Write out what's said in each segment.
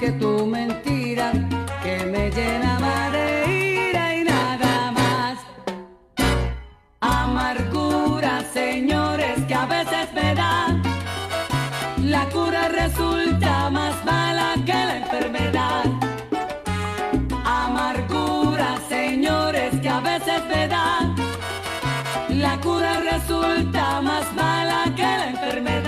que tu mentira que me llenaba de ira y nada más. Amargura, señores, que a veces me da. La cura resulta más mala que la enfermedad. Amargura, señores, que a veces me da. La cura resulta más mala que la enfermedad.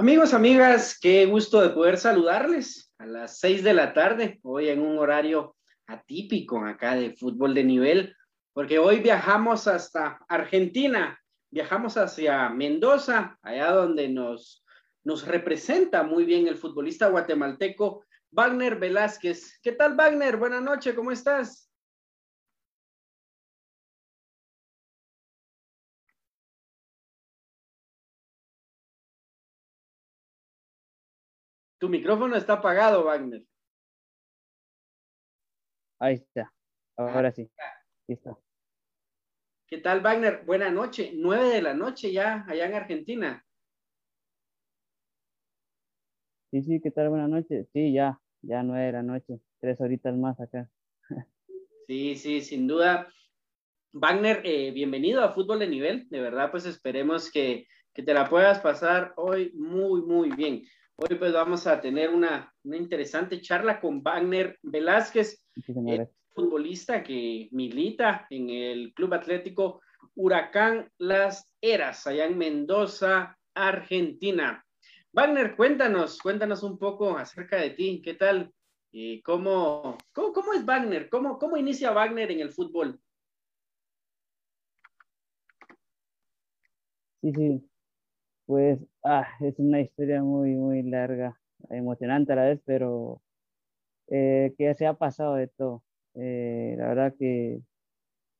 Amigos, amigas, qué gusto de poder saludarles a las seis de la tarde, hoy en un horario atípico acá de fútbol de nivel, porque hoy viajamos hasta Argentina, viajamos hacia Mendoza, allá donde nos, nos representa muy bien el futbolista guatemalteco Wagner Velázquez. ¿Qué tal, Wagner? Buenas noches, ¿cómo estás? Tu micrófono está apagado, Wagner. Ahí está. Ahora sí. Listo. ¿Qué tal, Wagner? Buenas noches. Nueve de la noche ya, allá en Argentina. Sí, sí, ¿qué tal? Buenas noches. Sí, ya, ya nueve de la noche. Tres horitas más acá. Sí, sí, sin duda. Wagner, eh, bienvenido a Fútbol de Nivel. De verdad, pues esperemos que, que te la puedas pasar hoy muy, muy bien. Hoy pues vamos a tener una, una interesante charla con Wagner Velázquez, eh, futbolista que milita en el Club Atlético Huracán Las Heras, allá en Mendoza, Argentina. Wagner, cuéntanos, cuéntanos un poco acerca de ti, ¿qué tal? Eh, ¿cómo, cómo, cómo, es Wagner? ¿Cómo, ¿Cómo inicia Wagner en el fútbol? Sí, sí, pues ah, es una historia muy, muy larga, emocionante a la vez, pero eh, que se ha pasado de todo. Eh, la verdad que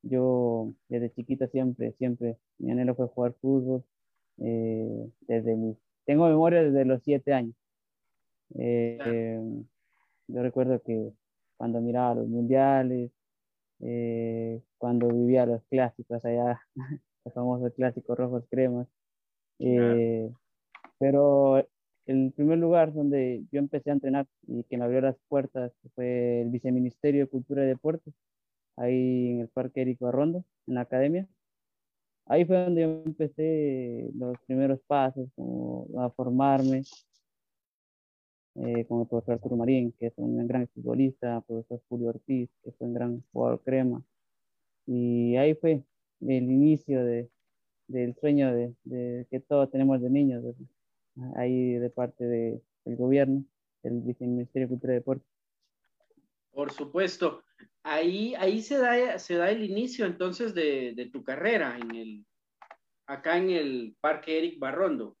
yo desde chiquito siempre, siempre, mi anhelo fue jugar fútbol. Eh, desde mi, tengo memoria desde los siete años. Eh, yo recuerdo que cuando miraba los mundiales, cuando vivía los clásicos allá, los famosos clásicos rojos cremas, eh, pero el primer lugar donde yo empecé a entrenar y que me abrió las puertas fue el Viceministerio de Cultura y Deportes, ahí en el Parque Érico Arrondo, en la academia. Ahí fue donde yo empecé los primeros pasos, como a formarme. eh, con el profesor Arturo Marín, que es un gran futbolista, el profesor Julio Ortiz, que fue un gran jugador crema. Y ahí fue el inicio de, del sueño de, de, que todos tenemos de niños, ahí de parte de, del gobierno, del Viceministerio de Cultura y Deporte. Por supuesto. Ahí, ahí se, da, se da el inicio entonces de, de tu carrera en el, acá en el Parque Eric Barrondo.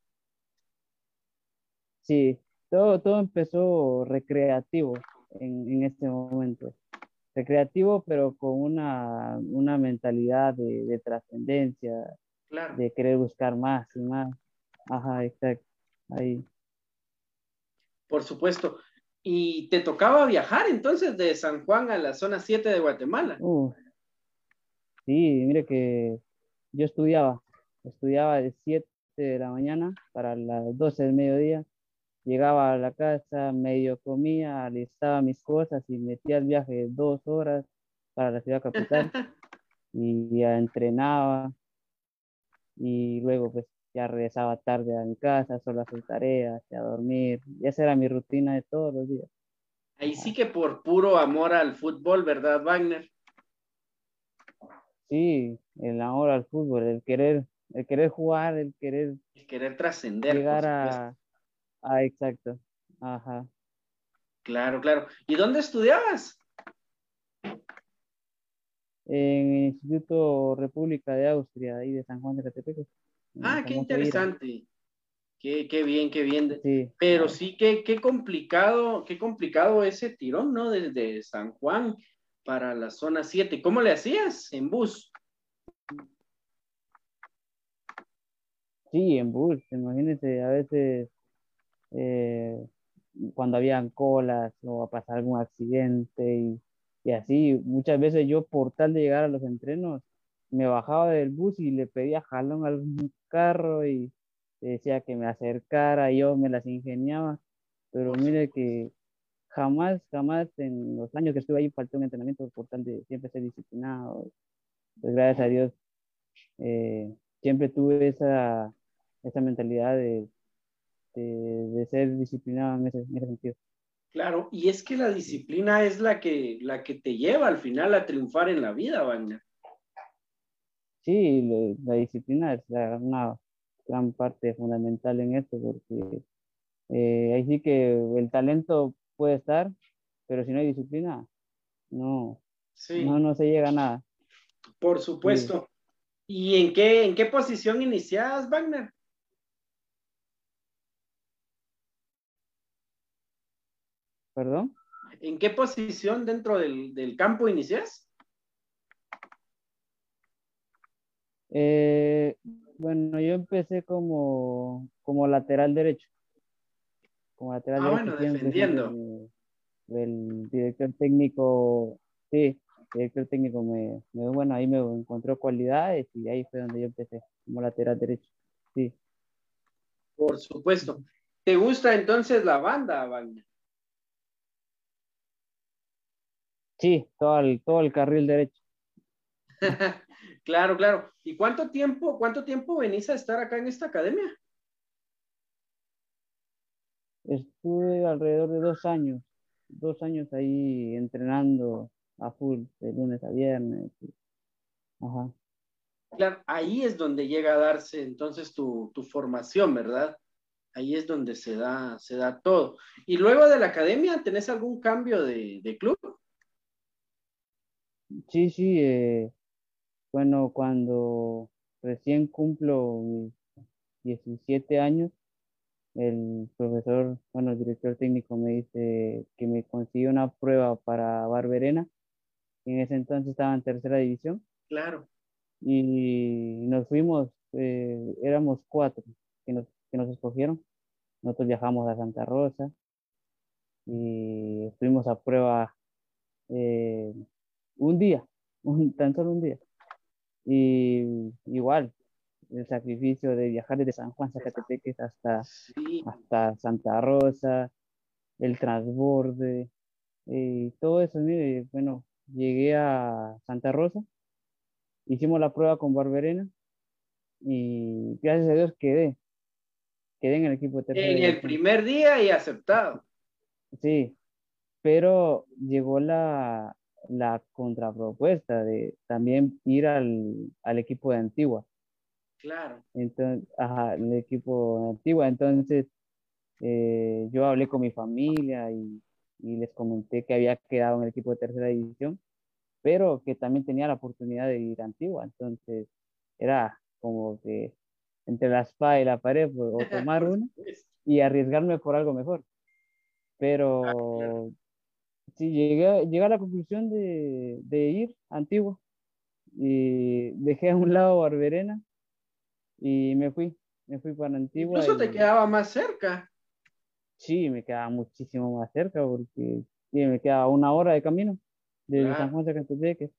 Sí, todo, todo empezó recreativo en, en este momento. Recreativo, pero con una, una mentalidad de, de trascendencia, Claro. de querer buscar más y más. Ajá, exacto. Ahí. Por supuesto. ¿Y te tocaba viajar entonces de San Juan a la zona 7 de Guatemala? Uh, sí, mire que yo estudiaba, estudiaba de 7 de la mañana para las 12 del mediodía. Llegaba a la casa, medio comía, alistaba mis cosas y metía el viaje de dos horas para la ciudad capital y ya entrenaba y luego pues ya regresaba tarde a mi casa, solo a hacer tareas, a dormir. Y esa era mi rutina de todos los días. Ahí sí que por puro amor al fútbol, ¿verdad, Wagner? Sí, el amor al fútbol, el querer, el querer jugar, el querer, el querer trascender. Llegar a, a, exacto. Ajá. Claro, claro. ¿Y dónde estudiabas? En el Instituto República de Austria, ahí de San Juan de Catepec. Ah, qué interesante. Qué, qué, bien, qué bien. Sí. Pero sí, qué, qué complicado, qué complicado ese tirón, ¿no? Desde San Juan para la zona 7. ¿Cómo le hacías en bus? Sí, en bus. Imagínese, a veces eh, cuando habían colas o a pasar algún accidente y, y así, muchas veces yo por tal de llegar a los entrenos, me bajaba del bus y le pedía jalón al carro y decía que me acercara, yo me las ingeniaba, pero mire que jamás, jamás en los años que estuve ahí faltó un entrenamiento por tal de siempre ser disciplinado. Pues gracias a Dios, eh, siempre tuve esa, esa mentalidad de, de, ser disciplinado en ese, sentido. Claro, y es que la disciplina es la que, la que te lleva al final a triunfar en la vida, Wagner. Sí, la, la disciplina es la, una gran parte fundamental en esto, porque eh, ahí sí que el talento puede estar, pero si no hay disciplina, no, sí. no, no se llega a nada. Por supuesto. Sí. ¿Y en qué, en qué posición inicias, Wagner? ¿Perdón? ¿En qué posición dentro del, del campo inicias? Eh, bueno, yo empecé como, como lateral derecho. Como lateral ah, derecho. bueno, defendiendo. El director técnico, sí, el director técnico me, me, bueno, ahí me encontró cualidades y ahí fue donde yo empecé, como lateral derecho. Sí. Por supuesto. ¿Te gusta entonces la banda, Wagner? Sí, todo el, todo el carril derecho. claro, claro. ¿Y cuánto tiempo, cuánto tiempo venís a estar acá en esta academia? Estuve alrededor de dos años, dos años ahí entrenando a full, de lunes a viernes. Ajá. Claro, ahí es donde llega a darse entonces tu, tu formación, ¿verdad? Ahí es donde se da, se da todo. Y luego de la academia, ¿tenés algún cambio de, de club? Sí, sí, eh, bueno, cuando recién cumplo mis 17 años, el profesor, bueno, el director técnico me dice que me consiguió una prueba para Barberena. En ese entonces estaba en tercera división. Claro. Y nos fuimos, eh, éramos cuatro que nos, que nos escogieron. Nosotros viajamos a Santa Rosa y fuimos a prueba eh, un día, un, tan solo un día. Y igual, el sacrificio de viajar desde San Juan, Zacatepeques hasta, sí. hasta Santa Rosa, el transborde, y todo eso, mire, bueno, llegué a Santa Rosa, hicimos la prueba con Barberena y gracias a Dios quedé, quedé en el equipo de En el primer día y aceptado. Sí, pero llegó la, la contrapropuesta de también ir al, al equipo de Antigua. Claro. Entonces, ajá, el equipo de Antigua. Entonces, eh, yo hablé con mi familia y, y, les comenté que había quedado en el equipo de tercera división, pero que también tenía la oportunidad de ir a Antigua. Entonces, era como que entre la espada y la pared, pues, o tomar una y arriesgarme por algo mejor. Pero ah, sí, llegué, llegué, a la conclusión de, de, ir a Antigua y dejé a un lado Barberena y me fui, me fui para Antigua. Incluso te quedaba más cerca. Sí, me quedaba muchísimo más cerca porque sí, me quedaba una hora de camino de San Juan de Catepec.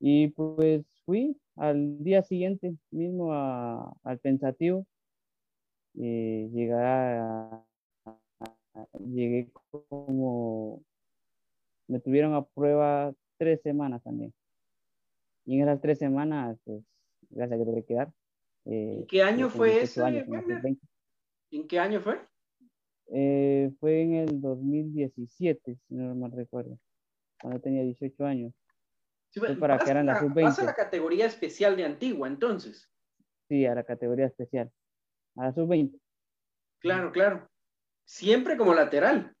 Y pues fui al día siguiente mismo a, al pensativo y llegué, a, llegué como me tuvieron a prueba tres semanas también. Y en esas tres semanas, pues, gracias a que tuve que quedar. Eh, ¿En qué año fue ese? ¿En qué año fue? Eh, fue en el 2017, si no mal recuerdo, cuando tenía 18 años. Sí, para que eran la sub-20. Pasa a la categoría especial de Antigua, entonces. Sí, a la categoría especial, a la sub-20. Claro, claro. Siempre como lateral.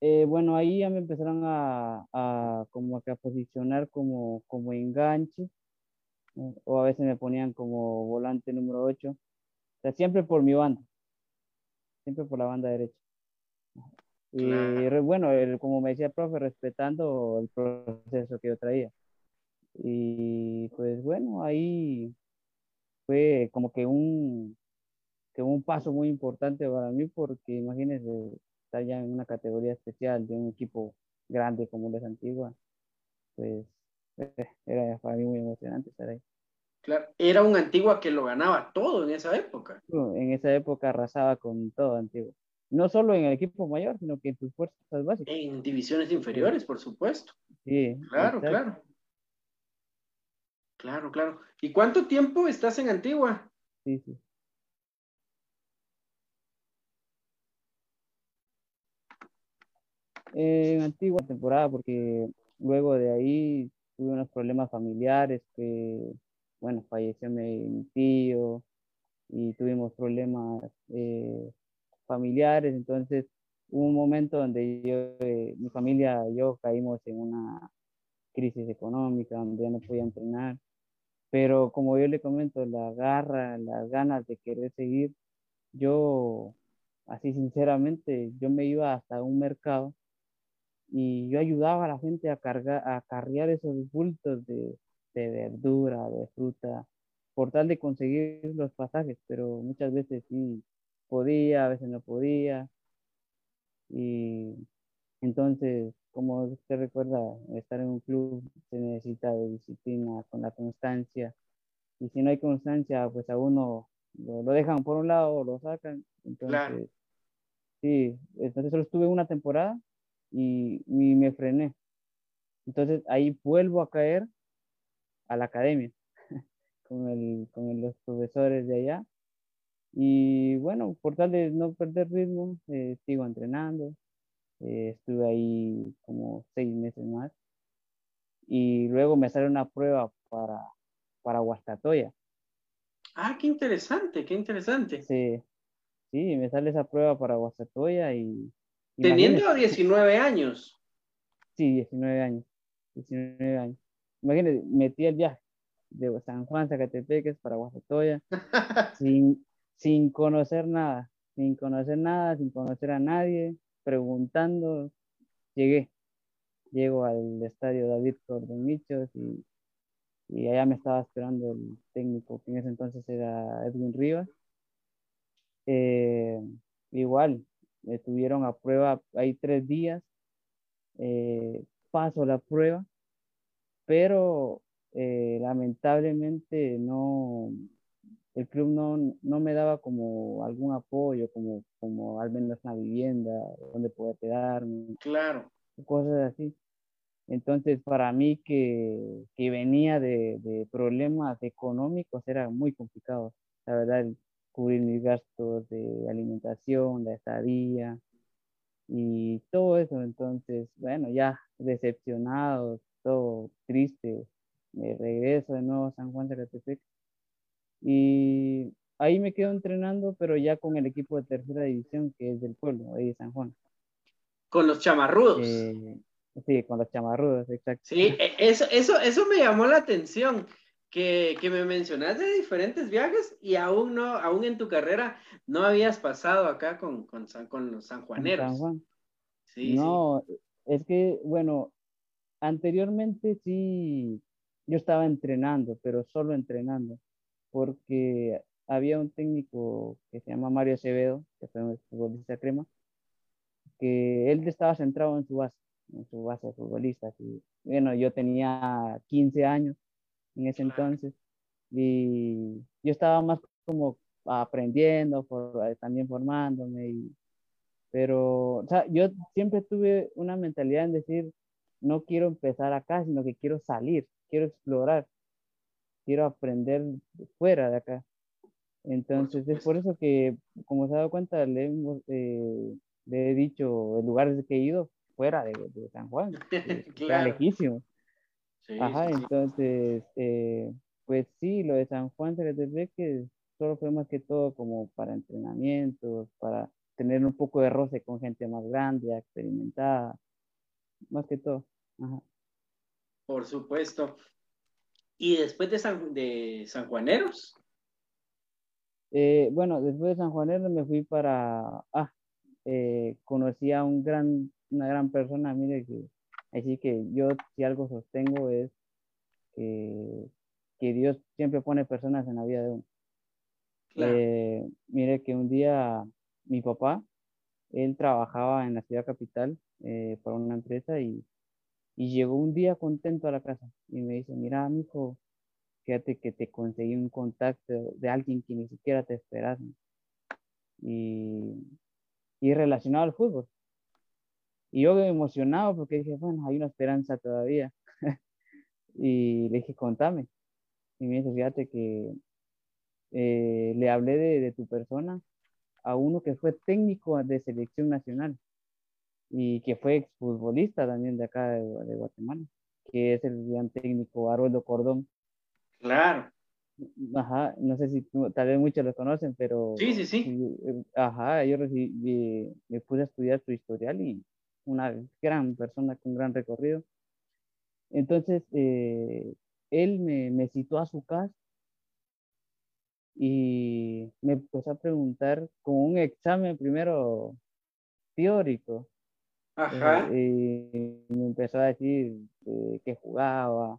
Eh, bueno, ahí ya me empezaron a, a como a posicionar como, como enganche, o a veces me ponían como volante número 8, o sea, siempre por mi banda, siempre por la banda derecha. Y bueno, como me decía el profe, respetando el proceso que yo traía. Y pues bueno, ahí fue como que un, que un paso muy importante para mí porque imagínense estar ya en una categoría especial de un equipo grande como es Antigua, pues era para mí muy emocionante estar ahí. Claro, era un Antigua que lo ganaba todo en esa época. En esa época arrasaba con todo Antigua. No solo en el equipo mayor, sino que en sus fuerzas básicas. En divisiones inferiores, por supuesto. Sí. Claro, claro. Claro, claro. ¿Y cuánto tiempo estás en Antigua? Sí, sí. En Antigua temporada, porque luego de ahí tuve unos problemas familiares que, bueno, falleció mi, tío y tuvimos problemas eh, familiares, entonces hubo un momento donde yo, eh, mi familia y yo caímos en una crisis económica, donde ya no podía entrenar, pero como yo le comento, la garra, las ganas de querer seguir, yo, así sinceramente, yo me iba hasta un mercado y yo ayudaba a la gente a cargar, a cargar esos bultos de, de verdura, de fruta, por tal de conseguir los pasajes, pero muchas veces sí podía, a veces no podía. Y entonces, como usted recuerda, estar en un club se necesita de disciplina con la constancia. Y si no hay constancia, pues a uno lo, dejan por un lado o lo sacan. Entonces, sí, entonces solo estuve una temporada y, me frené. Entonces ahí vuelvo a caer a la academia con, el, con los profesores de allá. Y bueno, por tal de no perder ritmo, eh, sigo entrenando. Eh, estuve ahí como seis meses más. Y luego me sale una prueba para, para Huastatoya. Ah, qué interesante, qué interesante. Sí, sí, me sale esa prueba para Huastatoya y Teniendo 19 años. Sí, 19 años. 19 años. Imagínate, metí el viaje de San Juan, Zacatepeques para Guajatoya, sin, sin conocer nada, sin conocer nada, sin conocer a nadie, preguntando, llegué. Llego al estadio David Cordomichos y, y allá me estaba esperando el técnico, que en ese entonces era Edwin Rivas. Eh, igual, estuvieron a prueba hay tres días, eh, paso la prueba, pero eh, lamentablemente no, el club no, no, me daba como algún apoyo, como, como al menos una vivienda, donde poder quedarme. Claro. Cosas así. Entonces, para mí que, que venía de, de, problemas económicos era muy complicado. La verdad, cubrir mis gastos de alimentación, de estadía. y todo eso. Entonces, bueno, ya decepcionado, todo triste, me regreso de nuevo a San Juan de Zacatepec. Y ahí me quedo entrenando, pero ya con el equipo de tercera división, que es del pueblo, ahí de San Juan. Con los chamarrudos. Eh, sí, con los chamarrudos, exacto. Sí, e, eso, eso, eso me llamó la atención, que, que me mencionaste de diferentes viajes y aún no, aún en tu carrera no habías pasado acá con, con, con los sanjuaneros. San Juan. Sí, no, es que, bueno, anteriormente sí, yo estaba entrenando, pero solo entrenando, porque había un técnico que se llama Mario Acevedo, que fue un futbolista crema, que él estaba centrado en su base, en su base de futbolistas. Y bueno, yo tenía 15 años en ese entonces y yo estaba más como aprendiendo, también formándome, y, pero o sea, yo siempre tuve una mentalidad en decir, no quiero empezar acá, sino que quiero salir, quiero explorar, quiero aprender fuera de acá. Entonces es por eso que, como se ha dado cuenta, le, hemos, eh, le he dicho el lugar que he ido fuera de, San Juan, claro. lejísimo. Ajá, entonces, eh, pues sí, lo de San Juan de que solo fue más que todo como para entrenamientos, para tener un poco de roce con gente más grande, experimentada, más que todo. Ajá. Por supuesto. ¿Y después de San, de San Juaneros? Eh, bueno, después de San Juaneros me fui para, ah, eh, conocí a un gran, una gran persona, mire que, así que yo si algo sostengo es que, que Dios siempre pone personas en la vida de uno. Eh, mire que un día mi papá, él trabajaba en la ciudad capital eh, para una empresa y, y, llegó un día contento a la casa y me dice, mira, mi hijo, fíjate que te conseguí un contacto de alguien que ni siquiera te esperas. Y, y relacionado al fútbol. Y yo emocionado porque dije, bueno, hay una esperanza todavía. y le dije, contame. Y me dice, fíjate que eh, le hablé de, de, tu persona a uno que fue técnico de selección nacional y que fue exfutbolista también de acá de, de Guatemala, que es el gran técnico Haroldo Cordón. Claro. Ajá, no sé si tal vez muchos lo conocen, pero... Sí, sí, sí. Eh, ajá, yo recibí, me puse a estudiar su historial y una gran persona con gran recorrido. Entonces, eh, él me, me citó a su casa y me empezó a preguntar con un examen primero teórico. Ajá. Eh, y me empezó a decir eh, que jugaba,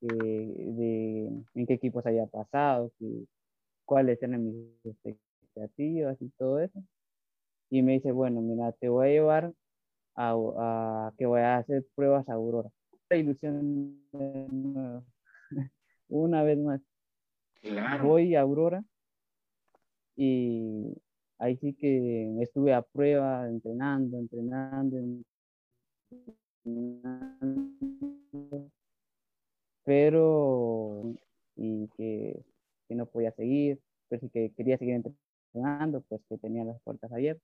de en qué equipos había pasado, cuáles eran mis expectativas y todo eso. Y me dice, bueno, mira, te voy a llevar a, que voy a hacer pruebas a Aurora. La ilusión una vez más. Voy a Aurora y ahí sí que estuve a prueba, entrenando, entrenando, entrenando pero y que, que no podía seguir, pero sí que quería seguir entrenando, pues que tenía las puertas abiertas.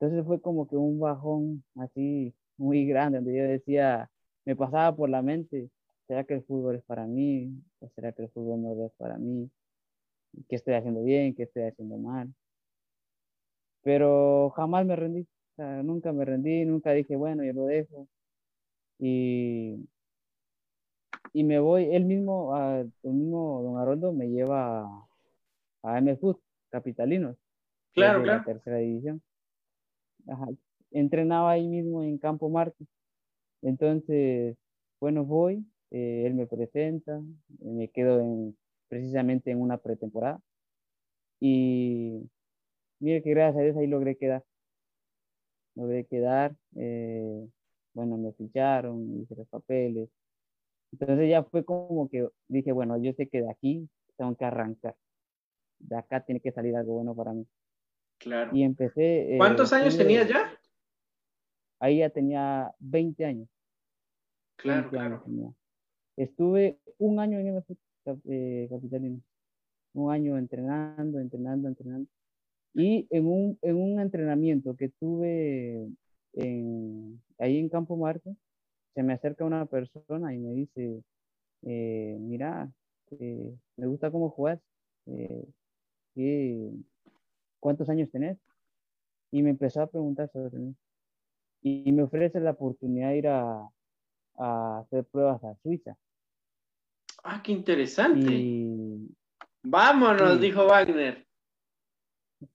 Entonces fue como que un bajón así muy grande, donde yo decía, me pasaba por la mente, ¿será que el fútbol es para mí? ¿O será que el fútbol no es para mí? ¿Qué estoy haciendo bien? ¿Qué estoy haciendo mal? Pero jamás me rendí, o sea, nunca me rendí, nunca dije, bueno, yo lo dejo. Y y me voy, él mismo, uh, el mismo don Haroldo me lleva a, a MFUT, Capitalinos. Claro, claro. La tercera división. Ajá. Entrenaba ahí mismo en Campo Marte. Entonces, bueno, voy, eh, él me presenta, me quedo en, precisamente en una pretemporada. Y mire que gracias a Dios ahí logré quedar. Logré quedar. Eh, bueno, me ficharon, hice los papeles, entonces ya fue como que dije, bueno, yo sé que de aquí tengo que arrancar. De acá tiene que salir algo bueno para mí. Claro. Y empecé. Eh, ¿Cuántos años tenías ya? Ahí ya tenía 20 años. Claro, claro. Estuve un año en el eh, capitalino. Un año entrenando, entrenando, entrenando. Y en un, en un entrenamiento que tuve en, ahí en Campo Marte, se me acerca una persona y me dice, eh, mira, eh, me gusta cómo juegas, eh, ¿cuántos años tenés? Y me empezó a preguntar sobre mí. Y me ofrece la oportunidad de ir a, a hacer pruebas a Suiza. Ah, qué interesante. Vámonos, dijo Wagner.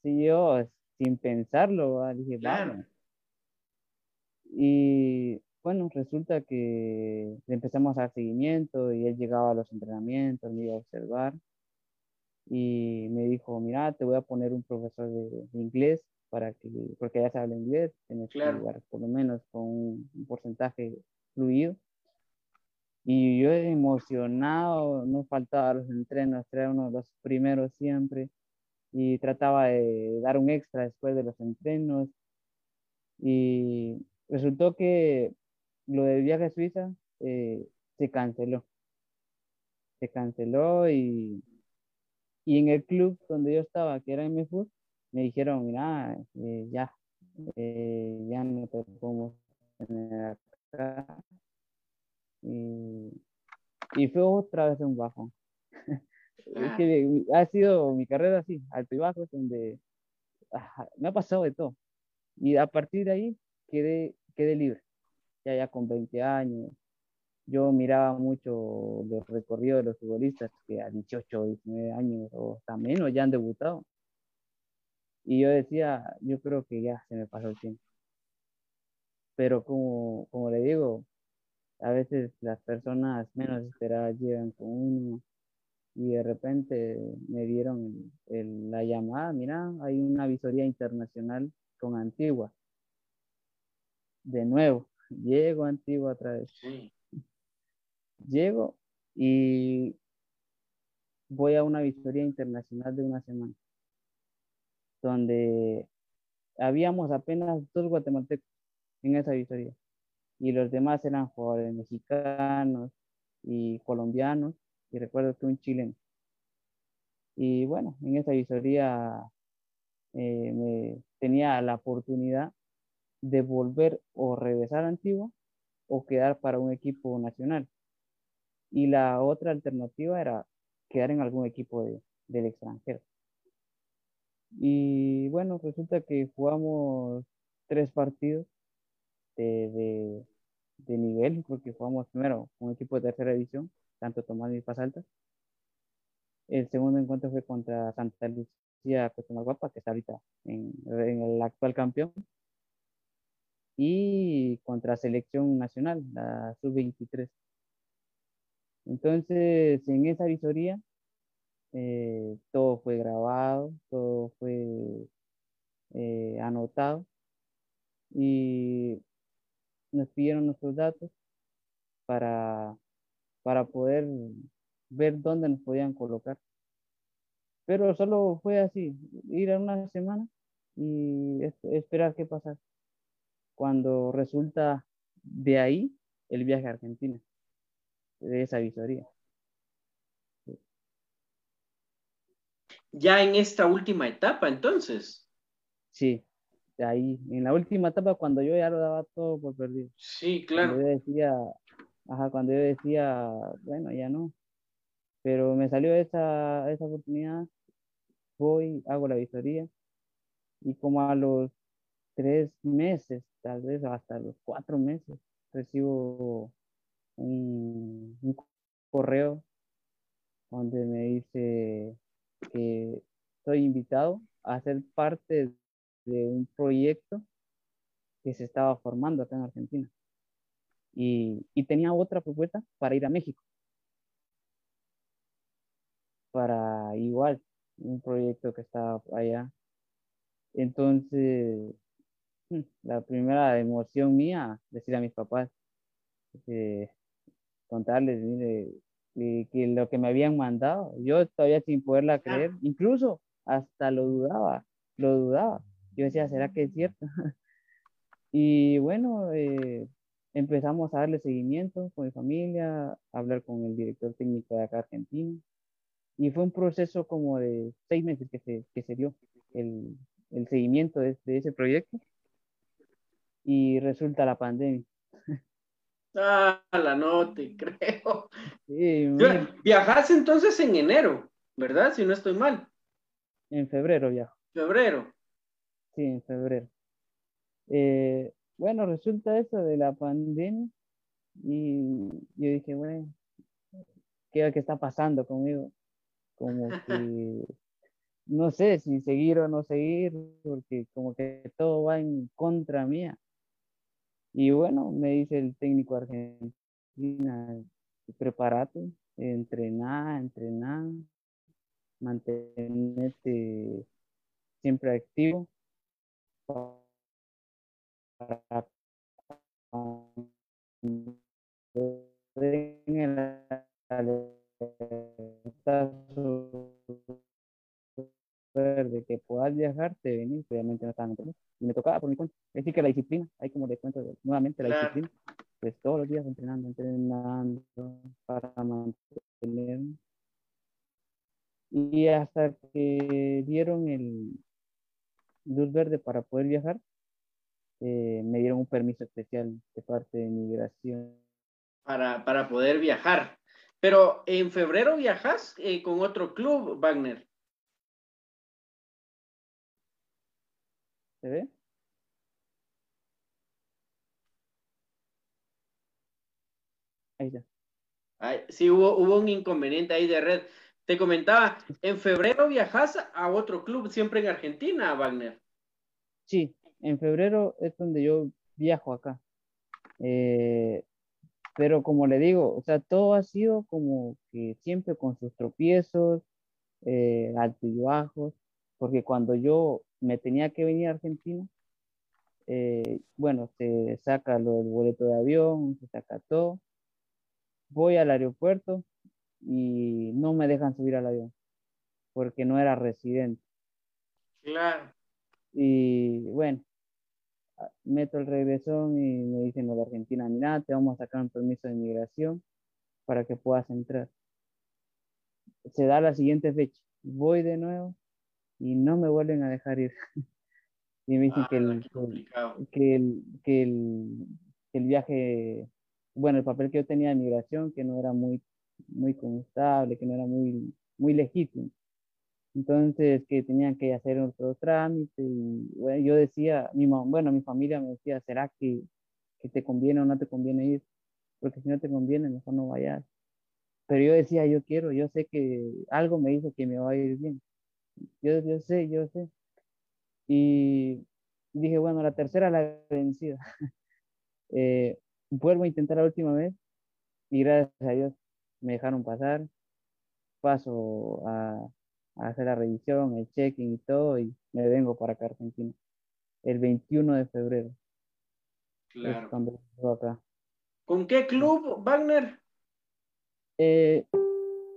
Sí, yo sin pensarlo, dije, vamos. Y bueno, resulta que empezamos a dar seguimiento y él llegaba a los entrenamientos, me iba a observar y me dijo, mira, te voy a poner un profesor de, inglés para que, porque ya se habla inglés, tienes que jugar por lo menos con un, porcentaje fluido. Y yo emocionado, no faltaba los entrenos, era uno de los primeros siempre y trataba de dar un extra después de los entrenos. Y resultó que lo del viaje a Suiza eh, se canceló. Se canceló y, y en el club donde yo estaba, que era MFUT, me dijeron, mira, eh, ya, eh, ya no te podemos tener acá. Y, y fue otra vez un bajo. es que ha sido mi carrera así, alto y bajo, donde me ha pasado de todo. Y a partir de ahí quedé, quedé libre ya, ya con 20 años. Yo miraba mucho los recorridos de los futbolistas que a 18, 19 años o hasta menos ya han debutado. Y yo decía, yo creo que ya se me pasó el tiempo. Pero como, como le digo, a veces las personas menos esperadas llegan con uno y de repente me dieron la llamada, mira, hay una visoría internacional con Antigua. De nuevo, Llego a Antigua otra vez. Llego y voy a una victoria internacional de una semana, donde habíamos apenas dos guatemaltecos en esa victoria y los demás eran jugadores mexicanos y colombianos y recuerdo que un chileno. Y bueno, en esa visoría eh, me tenía la oportunidad de volver o regresar a Antigua o quedar para un equipo nacional. Y la otra alternativa era quedar en algún equipo del extranjero. Y bueno, resulta que jugamos tres partidos de, nivel, porque jugamos primero un equipo de tercera división, tanto Tomás y Paz Altas. El segundo encuentro fue contra Santa Lucía Guapa, que está ahorita en el actual campeón y contra selección nacional, la sub-23. Entonces, en esa visoría, eh, todo fue grabado, todo fue eh, anotado y nos pidieron nuestros datos para, para poder ver dónde nos podían colocar. Pero solo fue así, ir a una semana y esperar qué pasara cuando resulta de ahí el viaje a Argentina, de esa visoría. Ya en esta última etapa, entonces. Sí, ahí, en la última etapa, cuando yo ya lo daba todo por perdido. Sí, claro. Cuando yo decía, ajá, cuando yo decía, bueno, ya no. Pero me salió esa, esa oportunidad, voy, hago la visoría, y como a los tres meses, tal vez hasta los cuatro meses, recibo un, correo donde me dice que estoy invitado a ser parte de un proyecto que se estaba formando acá en Argentina. Y, y, tenía otra propuesta para ir a México. Para igual, un proyecto que estaba allá. Entonces, Mm, la primera emoción mía, decir a mis papás, eh, contarles que lo que me habían mandado, yo todavía sin poderla creer, incluso hasta lo dudaba, lo dudaba. Yo decía, ¿será que es cierto? y bueno, eh, empezamos a darle seguimiento con mi familia, a hablar con el director técnico de acá Argentina. Y fue un proceso como de seis meses que se, que se dio el, el seguimiento de, de, ese proyecto y resulta la pandemia. Ah, la no te creo. Sí, Viajas entonces en enero, ¿verdad? Si no estoy mal. En febrero viajo. Febrero. Sí, en febrero. Eh, bueno, resulta eso de la pandemia y yo dije, bueno, ¿qué, qué está pasando conmigo? Como que no sé si seguir o no seguir, porque como que todo va en contra mía. Y bueno, me dice el técnico argentino, prepárate, entrená, entrená, mantenerte siempre activo para de que puedas viajar, te venís, obviamente no estaban Y me tocaba por mi cuenta. Es decir, que la disciplina, hay como le cuento nuevamente la disciplina, pues todos los días entrenando, entrenando para mantenerme. Y hasta que dieron el luz verde para poder viajar, eh, me dieron un permiso especial de parte de migración. Para, para poder viajar. Pero en febrero viajas eh, con otro club, Wagner. ¿Se ve? Ahí ya. sí, hubo, hubo un inconveniente ahí de red. Te comentaba, en febrero viajas a otro club, siempre en Argentina, Wagner. Sí, en febrero es donde yo viajo acá. Eh, pero como le digo, o sea, todo ha sido como que siempre con sus tropiezos, eh, altos y bajos, porque cuando yo me tenía que venir a Argentina, eh, bueno, se saca lo del boleto de avión, se saca todo, voy al aeropuerto y no me dejan subir al avión, porque no era residente. Claro. Y bueno, meto el regresón y me dicen los de Argentina, mira, te vamos a sacar un permiso de inmigración para que puedas entrar. Se da la siguiente fecha, voy de nuevo y no me vuelven a dejar ir. y me dicen ah, que, el, que, el, que, el, que, el, viaje, bueno, el papel que yo tenía de migración, que no era muy, muy constable, que no era muy, muy legítimo. Entonces, que tenían que hacer otro trámite y bueno, yo decía, mi, bueno, mi familia me decía, ¿será que, que te conviene o no te conviene ir? Porque si no te conviene, mejor no vayas. Pero yo decía, yo quiero, yo sé que algo me dice que me va a ir bien. Yo, yo sé, yo sé. Y dije, bueno, la tercera la vencida. eh, vuelvo a intentar la última vez y gracias a Dios me dejaron pasar. Paso a, a hacer la revisión, el checking y todo y me vengo para acá Argentina. El 21 de febrero. Claro. cuando acá. ¿Con qué club, Wagner? Eh,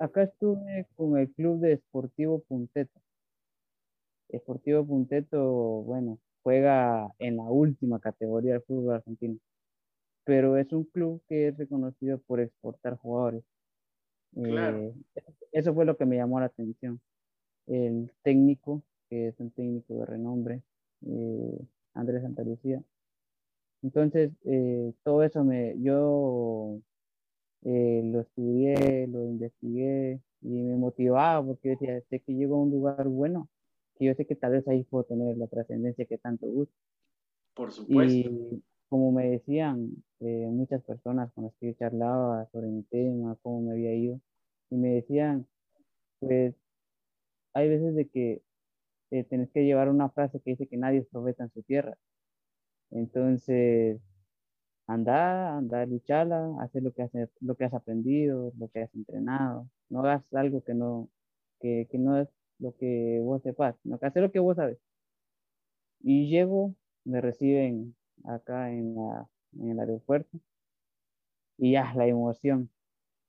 acá estuve con el club de Esportivo Punteto. Esportivo Punteto, bueno, juega en la última categoría del fútbol argentino, pero es un club que es reconocido por exportar jugadores. Eh, eso fue lo que me llamó la atención. El técnico, que es un técnico de renombre, eh, Andrés Santalucía. Entonces, eh, todo eso me, yo lo estudié, lo investigué y me motivaba porque decía, sé que llego a un lugar bueno que yo sé que tal vez ahí puedo tener la trascendencia que tanto gusto. Por supuesto. Y como me decían eh, muchas personas con las que yo charlaba sobre mi tema, cómo me había ido, y me decían, pues hay veces de que eh, tenés que llevar una frase que dice que nadie es profeta en su tierra. Entonces, anda, anda, lucharla, hacer lo que, has, lo que has aprendido, lo que has entrenado. No hagas algo que no, que, que no es lo que vos sepas, no que hacer lo que vos sabes. Y llego, me reciben acá en, la, en el aeropuerto y ya la emoción,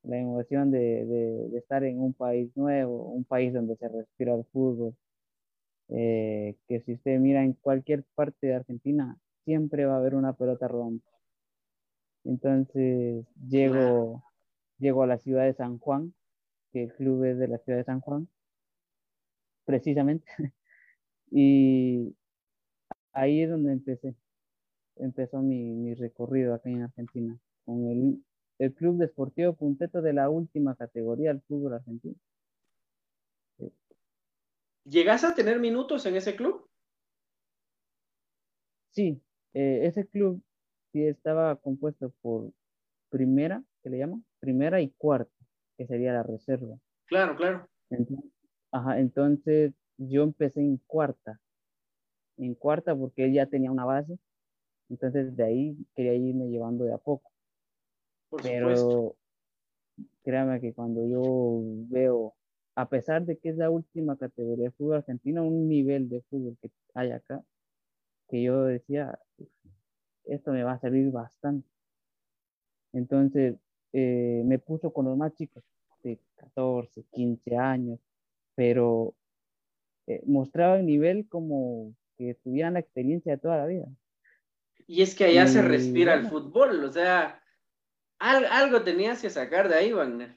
la emoción de, de, estar en un país nuevo, un país donde se respira el fútbol, eh, que si usted mira en cualquier parte de Argentina, siempre va a haber una pelota rodando. Entonces llego, llego a la ciudad de San Juan, que el club es de la ciudad de San Juan, precisamente. Y ahí es donde empecé, empezó mi, mi recorrido acá en Argentina, con el, el Club Deportivo Punteto de la última categoría del fútbol argentino. ¿Llegas a tener minutos en ese club? Sí, eh, ese club sí estaba compuesto por primera, que le llaman, primera y cuarta, que sería la reserva. Claro, claro. Entonces, ajá, entonces yo empecé en cuarta, en cuarta porque él ya tenía una base, entonces de ahí quería irme llevando de a poco. Por Pero supuesto. créame que cuando yo veo, a pesar de que es la última categoría de fútbol argentino, un nivel de fútbol que hay acá, que yo decía, esto me va a servir bastante. Entonces, eh, me puso con los más chicos, de 14, 15 años, pero eh, mostraba el nivel como que tuvieran la experiencia de toda la vida. Y es que allá se respira el fútbol, o sea, al- algo tenías que sacar de ahí, Wagner.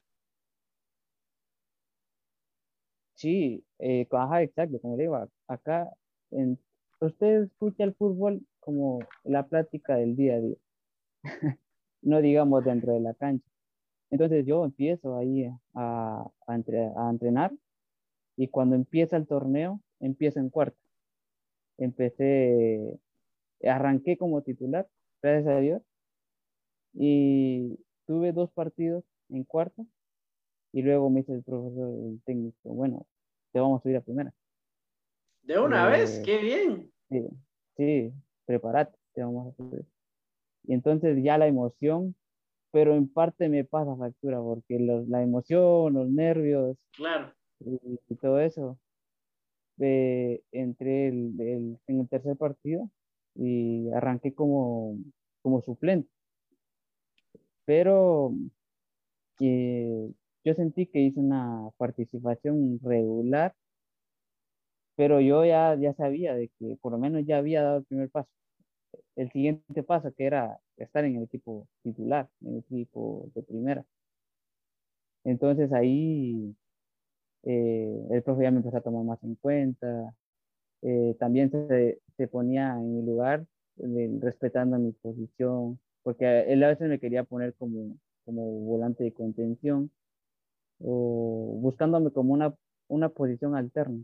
Sí, eh, ajá, exacto, como le digo, acá en, usted escucha el fútbol como la plática del día a día, no digamos dentro de la cancha. Entonces yo empiezo ahí a, a, entre- a entrenar y cuando empieza el torneo, empiezo en cuarto. Empecé, arranqué como titular, gracias a Dios, y tuve dos partidos en cuarto y luego me dice el profesor, el técnico, bueno, te vamos a subir a primera. De una Eh, vez, qué bien. Sí, sí, prepárate, te vamos a subir. Y entonces ya la emoción, pero en parte me pasa factura porque los- la emoción, los nervios Claro. Y, y todo eso, eh, entré el, el- en el tercer partido y arranqué como, como suplente. Pero eh, yo sentí que hice una participación regular, pero yo ya, ya sabía de que por lo menos ya había dado el primer paso. El siguiente paso que era estar en el equipo titular, en el equipo de primera. Entonces ahí eh, el profe ya me empezó a tomar más en cuenta. eh, también se, se ponía en mi lugar, de- respetando mi posición, porque él a veces me quería poner como, como volante de contención o buscándome como una, una posición alterna.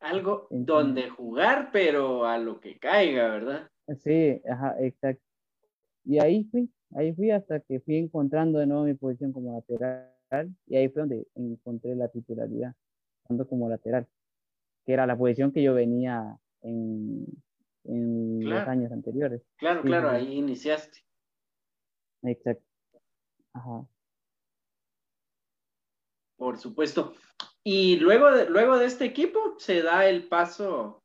Algo Entiendo. donde jugar, pero a lo que caiga, ¿verdad? Sí, ajá, exacto. Y ahí fui, ahí fui hasta que fui encontrando de nuevo mi posición como lateral y ahí fue donde encontré la titularidad, ando como lateral, que era la posición que yo venía en, en los años anteriores. Claro, Sí, claro, ahí iniciaste. Exacto. Ajá. Por supuesto. Y luego de, luego de este equipo se da el paso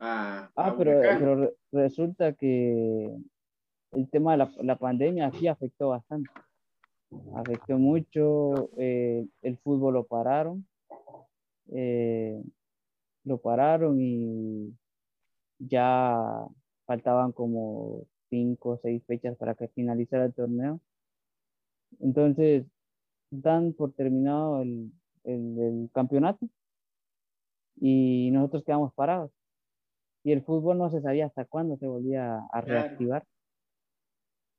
a, a Ah, pero, resulta que el tema de la, la pandemia sí afectó bastante. Afectó mucho, eh, el fútbol lo pararon, eh, lo pararon y ya faltaban como cinco o seis fechas para que finalizara el torneo. Entonces, dan por terminado el, el- el campeonato y nosotros quedamos parados. Y el fútbol no se sabía hasta cuándo se volvía a reactivar.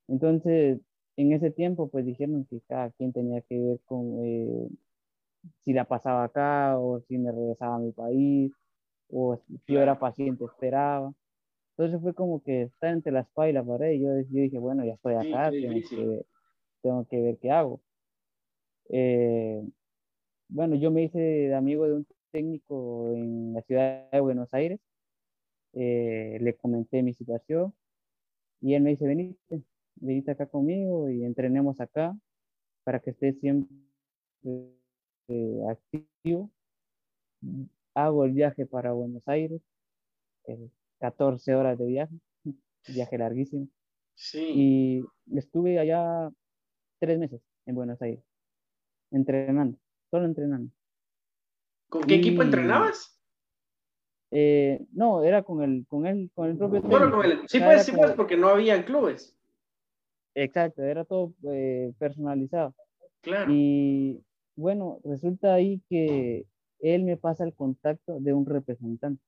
Entonces, en ese tiempo, pues dijeron que cada quien tenía que ver con eh, si la pasaba acá o si me regresaba a mi país o si yo era paciente, esperaba. Entonces fue como que estar entre la espada y la pared. Y yo, yo dije, bueno, ya estoy Sí, acá, qué tengo que, ver- tengo que ver qué hago. Eh, bueno, yo me hice amigo de un técnico en la ciudad de Buenos Aires. Eh, le comenté mi situación y él me dice, venite, venite acá conmigo y entrenemos acá para que estés siempre eh, activo. Hago el viaje para Buenos Aires, eh, 14 horas de viaje, viaje larguísimo. Sí. Y estuve allá tres meses en Buenos Aires, entrenando, solo entrenando. ¿Con qué equipo entrenabas? Eh, no, era con el, con él, con el propio con el... Sí, pues, sí, pues, porque no habían clubes. Exacto, era todo eh, personalizado. Claro. Y bueno, resulta ahí que él me pasa el contacto de un representante.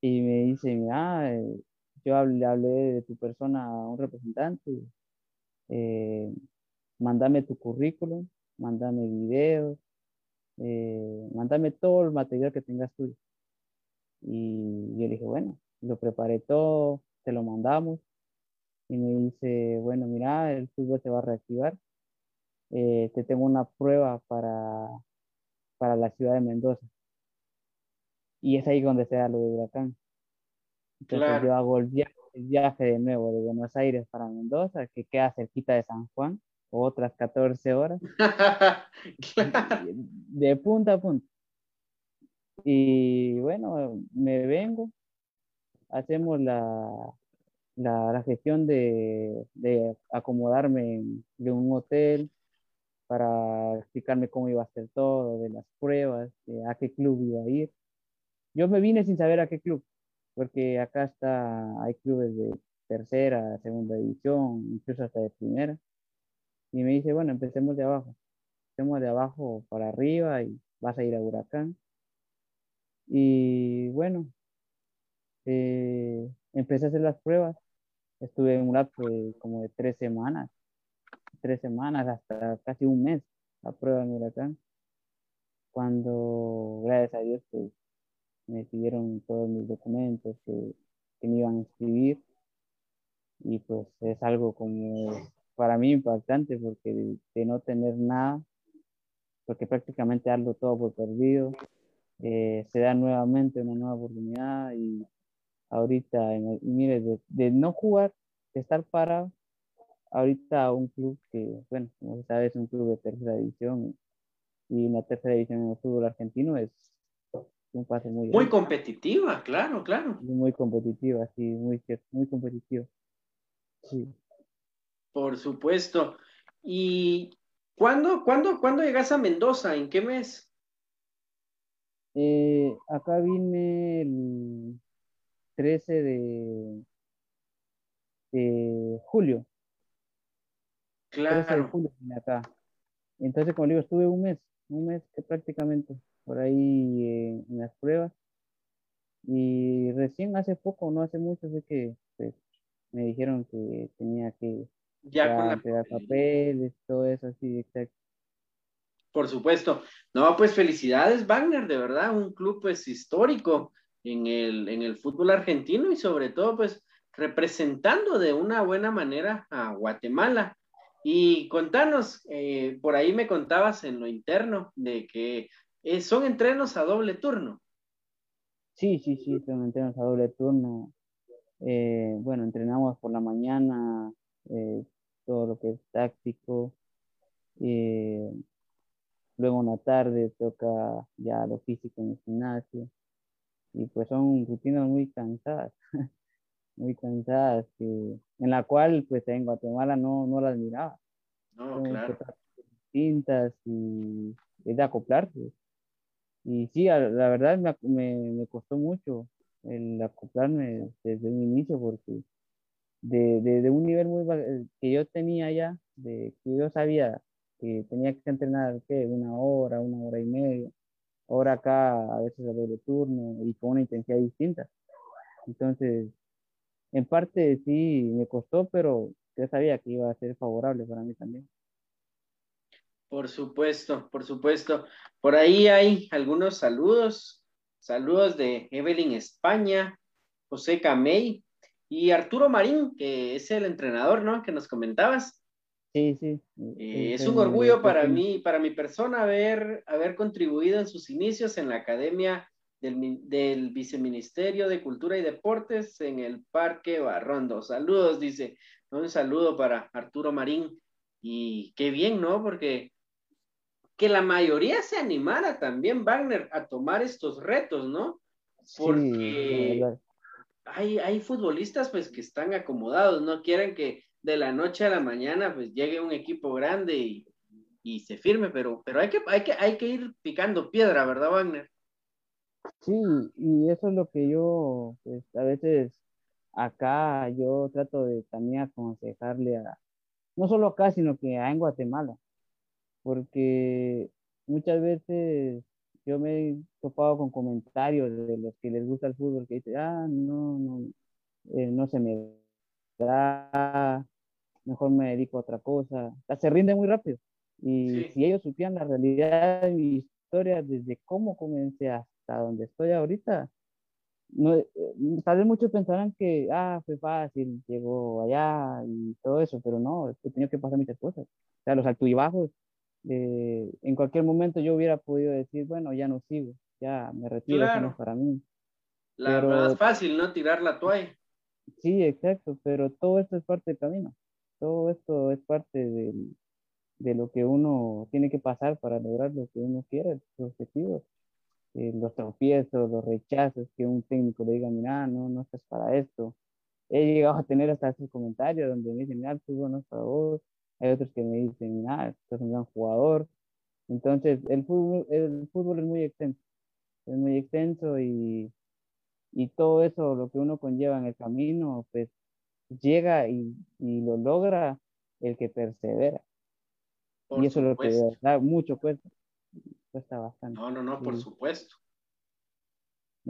y me dice, mira, eh, yo hablé, hablé de tu persona a un representante, eh, mándame tu currículum, mándame videos, eh, mándame todo el material que tengas tuyo. Y yo le dije, bueno, lo preparé todo, te lo mandamos. Y me dice, bueno, mira, el fútbol se va a reactivar. Eh, te tengo una prueba para, para la ciudad de Mendoza. Y es ahí donde se da lo de huracán. Entonces yo hago el viaje, el viaje de nuevo de Buenos Aires para Mendoza, que queda cerquita de San Juan, otras 14 horas. de punta a punta. Y bueno, me vengo, hacemos la, la, gestión de, de acomodarme en, un hotel para explicarme cómo iba a ser todo, de las pruebas, de a qué club iba a ir. Yo me vine sin saber a qué club, porque acá está, hay clubes de tercera, segunda división, incluso hasta de primera. Y me dice, bueno, empecemos de abajo. Empecemos de abajo para arriba y vas a ir a Huracán. Y bueno, eh, empecé a hacer las pruebas. Estuve en un lapso de como de tres semanas, tres semanas hasta casi un mes la prueba en Huracán. Cuando, gracias a Dios, pues me pidieron todos mis documentos que, que me iban a escribir. Y pues es algo como para mí impactante porque de, no tener nada, porque prácticamente darlo todo por perdido, eh, se da nuevamente una nueva oportunidad y ahorita, mire, de, no jugar, de estar parado, ahorita un club que, bueno, como sabes, es un club de tercera división y la tercera división en el fútbol argentino es un pase muy... Muy competitiva, claro, claro. Muy competitiva, sí, muy, muy competitiva. Sí. Por supuesto. ¿Y cuándo, cuándo, cuándo llegas a Mendoza? ¿En qué mes? Eh, acá vine el 13 de, julio. Claro. 13 de julio vine acá. Entonces, como digo, estuve un mes, un mes que prácticamente por ahí eh, en las pruebas. Y recién hace poco, no hace mucho, fue que pues, me dijeron que tenía que ya con la papeles, todo eso así, exacto. Por supuesto. No, pues felicidades, Wagner, de verdad, un club pues histórico en el, en el fútbol argentino y sobre todo pues representando de una buena manera a Guatemala. Y contanos, eh, por ahí me contabas en lo interno de que eh, son entrenos a doble turno. Sí, sí, sí, son entrenos a doble turno. Eh, bueno, entrenamos por la mañana, todo lo que es táctico. Luego en la tarde toca ya lo físico en el gimnasio. Y pues son rutinas muy cansadas, muy cansadas, en la cual pues en Guatemala no, no las miraba. No, claro. Distintas y es de acoplarse. Y sí, la verdad me, me, me costó mucho el acoplarme desde un inicio porque de, un nivel muy eh, que yo tenía ya, de que yo sabía que tenía que entrenar ¿qué? una hora, una hora y media, ahora acá a veces a doble turno y con una intensidad distinta. Entonces, en parte sí me costó, pero yo sabía que iba a ser favorable para mí también. Por supuesto, por supuesto. Por ahí hay algunos saludos. Saludos de Evelyn España, José Camey, y Arturo Marín, que es el entrenador, ¿no? Que nos comentabas. Sí, sí. Eh, es un orgullo para mí, para mi persona, haber, haber contribuido en sus inicios en la Academia del, del, Viceministerio de Cultura y Deportes en el Parque Barrondo. Saludos, dice. Un saludo para Arturo Marín. Y qué bien, ¿no? Porque que la mayoría se animara también, Wagner, a tomar estos retos, ¿no? Porque hay, futbolistas pues que están acomodados, no quieren que de la noche a la mañana pues llegue un equipo grande y, se firme, pero, pero hay, que, hay, que, hay que ir picando piedra, ¿verdad, Wagner? Sí, y eso es lo que yo, pues a veces acá yo trato de también aconsejarle a, no solo acá, sino que en Guatemala, porque muchas veces yo me he topado con comentarios de los que les gusta el fútbol que dicen, ah, no, no, eh, no se me da, mejor me dedico a otra cosa. se rinde muy rápido. Y si ellos supieran la realidad de mi historia, desde cómo comencé hasta donde estoy ahorita, no, eh, tal vez muchos pensarán que, ah, fue fácil, llegó allá y todo eso, pero no, he tenido que pasar muchas cosas. O sea, los altos y bajos, eh, en cualquier momento yo hubiera podido decir, bueno, ya no sigo, ya me retiro, eso no es para mí. La verdad es fácil, ¿no? Tirar la toalla. Sí, exacto, pero todo esto es parte del camino. Todo esto es parte del, de lo que uno tiene que pasar para lograr lo que uno quiere, sus objetivos. Eh, los tropiezos, los rechazos, que un técnico le diga, mira, no, no estás para esto. He llegado a tener hasta esos comentarios donde me dicen, mira, el fútbol no es para vos. Hay otros que me dicen, mira, estás un gran jugador. Entonces, el fútbol, el fútbol es muy extenso. Es muy extenso y, y todo eso, lo que uno conlleva en el camino, pues llega y, y lo logra el que persevera y eso es lo que da mucho cuesta, cuesta bastante. No, no, no, por supuesto.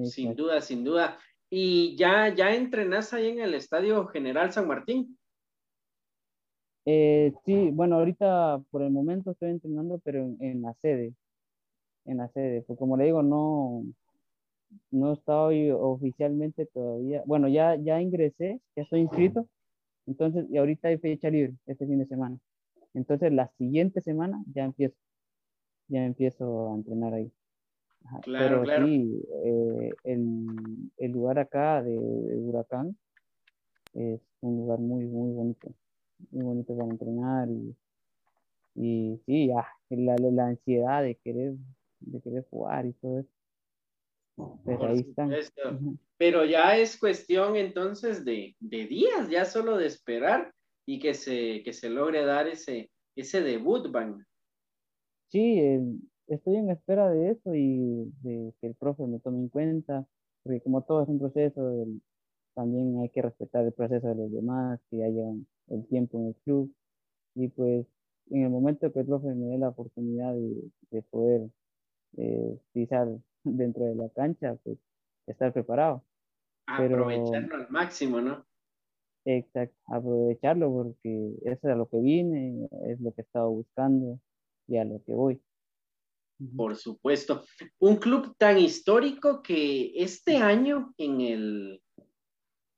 Sin duda, sin duda. ¿Y ya, ya entrenás ahí en el Estadio General San Martín? Eh, sí, bueno, ahorita por el momento estoy entrenando, pero en, la sede, en la sede, porque como le digo, no, no estoy oficialmente todavía, bueno, ya, ya ingresé, ya estoy inscrito, entonces, y ahorita hay fecha libre este fin de semana. Entonces la siguiente semana ya empiezo, ya empiezo a entrenar ahí. Claro, Pero sí, eh, el, lugar acá de, Huracán es un lugar muy, muy bonito, muy bonito para entrenar y, y sí, la, la, ansiedad de querer, de querer jugar y todo eso. Pero ahí están. Pero ya es cuestión entonces de, de días, ya solo de esperar y que se, que se logre dar ese, ese debut, Van. Sí, estoy en espera de eso y de que el profe me tome en cuenta, porque como todo es un proceso, también hay que respetar el proceso de los demás, que haya el tiempo en el club. Y pues en el momento que el profe me dé la oportunidad de, poder eh, pisar dentro de la cancha, pues estar preparado. Aprovecharlo al máximo, ¿no? Exacto, aprovecharlo porque eso es a lo que vine, es lo que he estado buscando y a lo que voy. Por supuesto. Un club tan histórico que este año en el,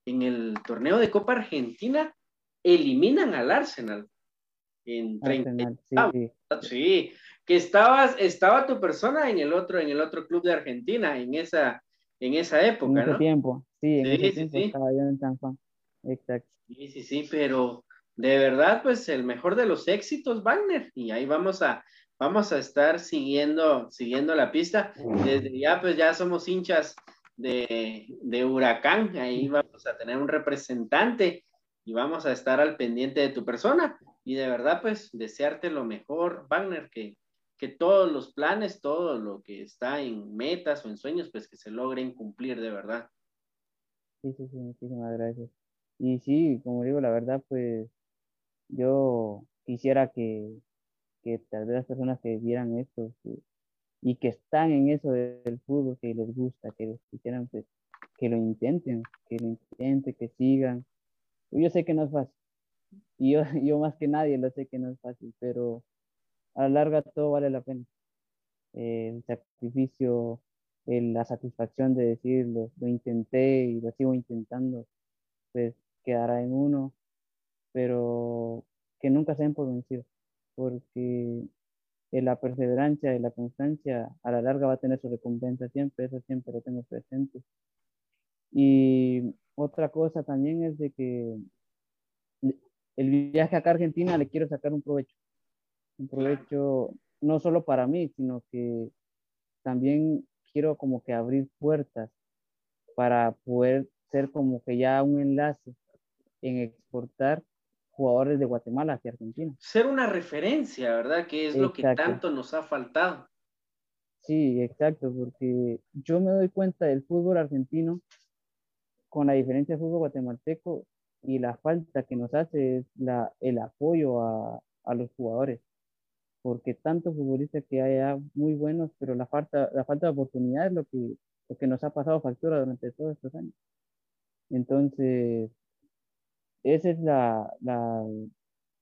en el torneo de Copa Argentina eliminan al Arsenal en 30. sí, sí. Que estabas, estaba tu persona en el otro, en el otro club de Argentina, en esa, en esa época, en ese tiempo, sí, en ese tiempo estaba yo en San Juan. Exacto. Sí, sí, sí, pero de verdad, pues el mejor de los éxitos, Wagner, y ahí vamos a, vamos a estar siguiendo, siguiendo la pista. Desde ya, pues ya somos hinchas de, de Huracán, ahí vamos a tener un representante y vamos a estar al pendiente de tu persona. Y de verdad, pues desearte lo mejor, Wagner, que, que todos los planes, todo lo que está en metas o en sueños, pues que se logren cumplir de verdad. Sí, sí, sí, muchísimas gracias. Y sí, como digo, la verdad, pues yo quisiera que, que tal vez las personas que vieran esto y que están en eso del fútbol, que les gusta, que quisieran, pues, que lo intenten, que lo intenten, que sigan. Yo sé que no es fácil. Y yo, yo más que nadie lo sé que no es fácil, pero a la larga todo vale la pena. el sacrificio, la satisfacción de decirlo, lo intenté y lo sigo intentando, pues quedará en uno, pero que nunca se den por vencidos, porque la perseverancia y la constancia a la larga va a tener su recompensa siempre, eso siempre lo tengo presente. Y otra cosa también es de que el viaje acá a Argentina le quiero sacar un provecho, un provecho no solo para mí, sino que también quiero como que abrir puertas para poder ser como que ya un enlace en exportar jugadores de Guatemala hacia Argentina. Ser una referencia, ¿verdad? Que es lo que tanto nos ha faltado. Sí, exacto, porque yo me doy cuenta del fútbol argentino con la diferencia del fútbol guatemalteco y la falta que nos hace es la, el apoyo a, a los jugadores. Porque tantos futbolistas que hay muy buenos, pero la falta, la falta de oportunidad es lo que, lo que nos ha pasado factura durante todos estos años. Entonces, esa es la, la,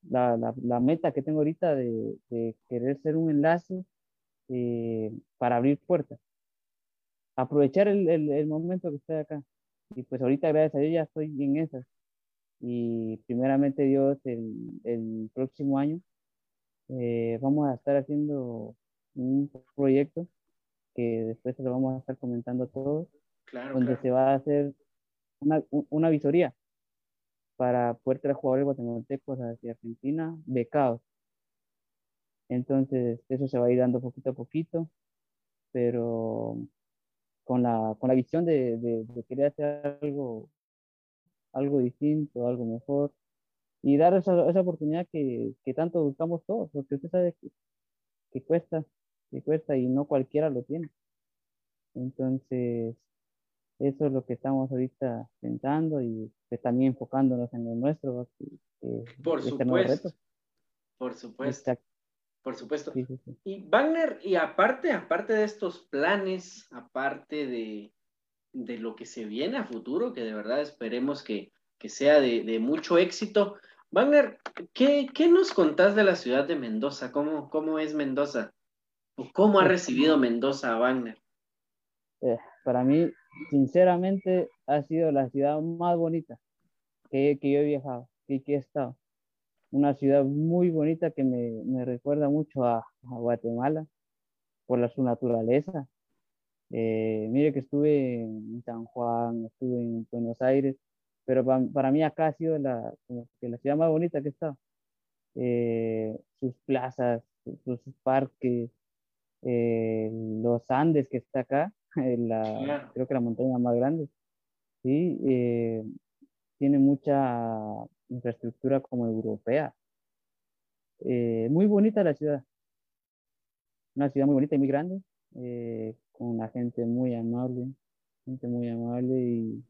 la, la meta que tengo ahorita de, de querer ser un enlace eh, para abrir puertas. Aprovechar el, el, el, momento que estoy acá. Y pues ahorita, gracias a Dios, ya estoy en esas. Y primeramente Dios, el, el próximo año, eh, vamos a estar haciendo un proyecto que después se lo vamos a estar comentando a todos, claro, donde se va a hacer una, una visoría para poder traer jugadores guatemaltecos hacia Argentina becados. Entonces, eso se va a ir dando poquito a poquito, pero con la, con la visión de, de, querer hacer algo, algo distinto, algo mejor, y dar esa, esa oportunidad que, que, tanto buscamos todos, porque usted sabe que, que, cuesta, que cuesta y no cualquiera lo tiene. Entonces, eso es lo que estamos ahorita pensando y pues, también enfocándonos en lo nuestro. por, supuesto, por supuesto. Por supuesto. Y Wagner, y aparte, aparte de estos planes, aparte de, de, lo que se viene a futuro, que de verdad esperemos que, que sea de, de, mucho éxito, Wagner, ¿qué, ¿qué, nos contás de la ciudad de Mendoza? ¿Cómo, cómo es Mendoza? ¿O cómo ha recibido Mendoza a Wagner? Eh, para mí, sinceramente, ha sido la ciudad más bonita que, que yo he viajado y que he estado una ciudad muy bonita que me, me recuerda mucho a, a, Guatemala por la, su naturaleza. Eh, mire que estuve en San Juan, estuve en Buenos Aires, pero para, para mí acá ha sido la, como que la ciudad más bonita que está. Eh, sus plazas, sus, parques, eh, los Andes que está acá, la, creo que la montaña más grande. Sí, tiene mucha infraestructura como europea. Eh, muy bonita la ciudad. Una ciudad muy bonita y muy grande, eh, con una gente muy amable, gente muy amable y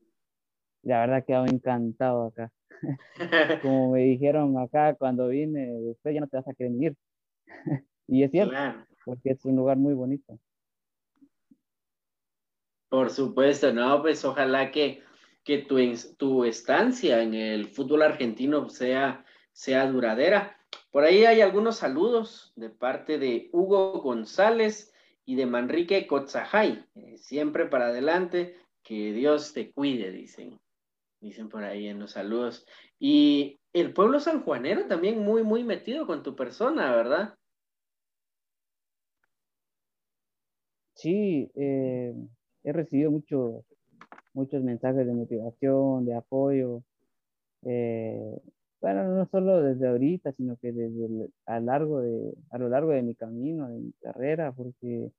la verdad que quedado encantado acá. como me dijeron acá cuando vine, después ya no te vas a querer ir. y es cierto, porque es un lugar muy bonito. Por supuesto, no, pues ojalá que que tu, tu estancia en el fútbol argentino sea, sea duradera. Por ahí hay algunos saludos de parte de Hugo González y de Manrique Cotzajay. Eh, siempre para adelante, que Dios te cuide, dicen. Dicen por ahí en los saludos. Y el pueblo sanjuanero también muy, muy metido con tu persona, ¿verdad? Sí, eh, he recibido mucho, muchos mensajes de motivación, de apoyo. Eh, bueno, no solo desde ahorita, sino que desde a, largo de, a lo largo de mi camino, de mi carrera, porque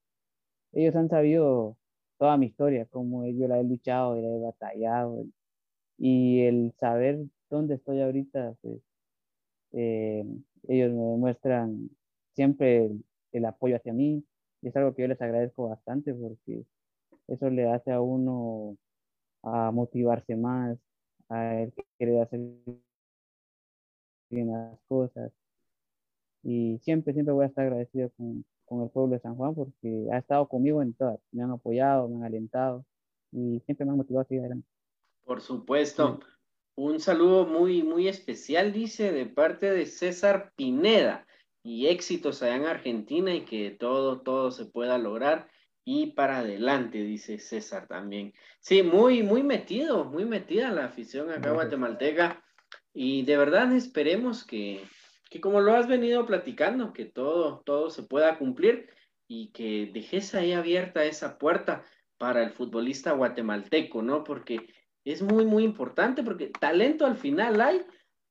ellos han sabido toda mi historia, cómo yo la he luchado la he batallado. Y el saber dónde estoy ahorita, pues eh, ellos me demuestran siempre el, apoyo hacia mí. Y es algo que yo les agradezco bastante porque eso le hace a uno a motivarse más, a querer hacer bien las cosas. Y siempre, siempre voy a estar agradecido con, con el pueblo de San Juan porque ha estado conmigo en todas. Me han apoyado, me han alentado y siempre me han motivado a seguir adelante. Por supuesto. Un saludo muy, muy especial, dice, de parte de César Pineda. Y éxitos allá en Argentina y que todo, todo se pueda lograr y para adelante, dice César también. Sí, muy, muy metido, muy metida la afición acá guatemalteca y de verdad esperemos que, que como lo has venido platicando, que todo, todo se pueda cumplir y que dejes ahí abierta esa puerta para el futbolista guatemalteco, ¿no? Porque es muy, muy importante, porque talento al final hay,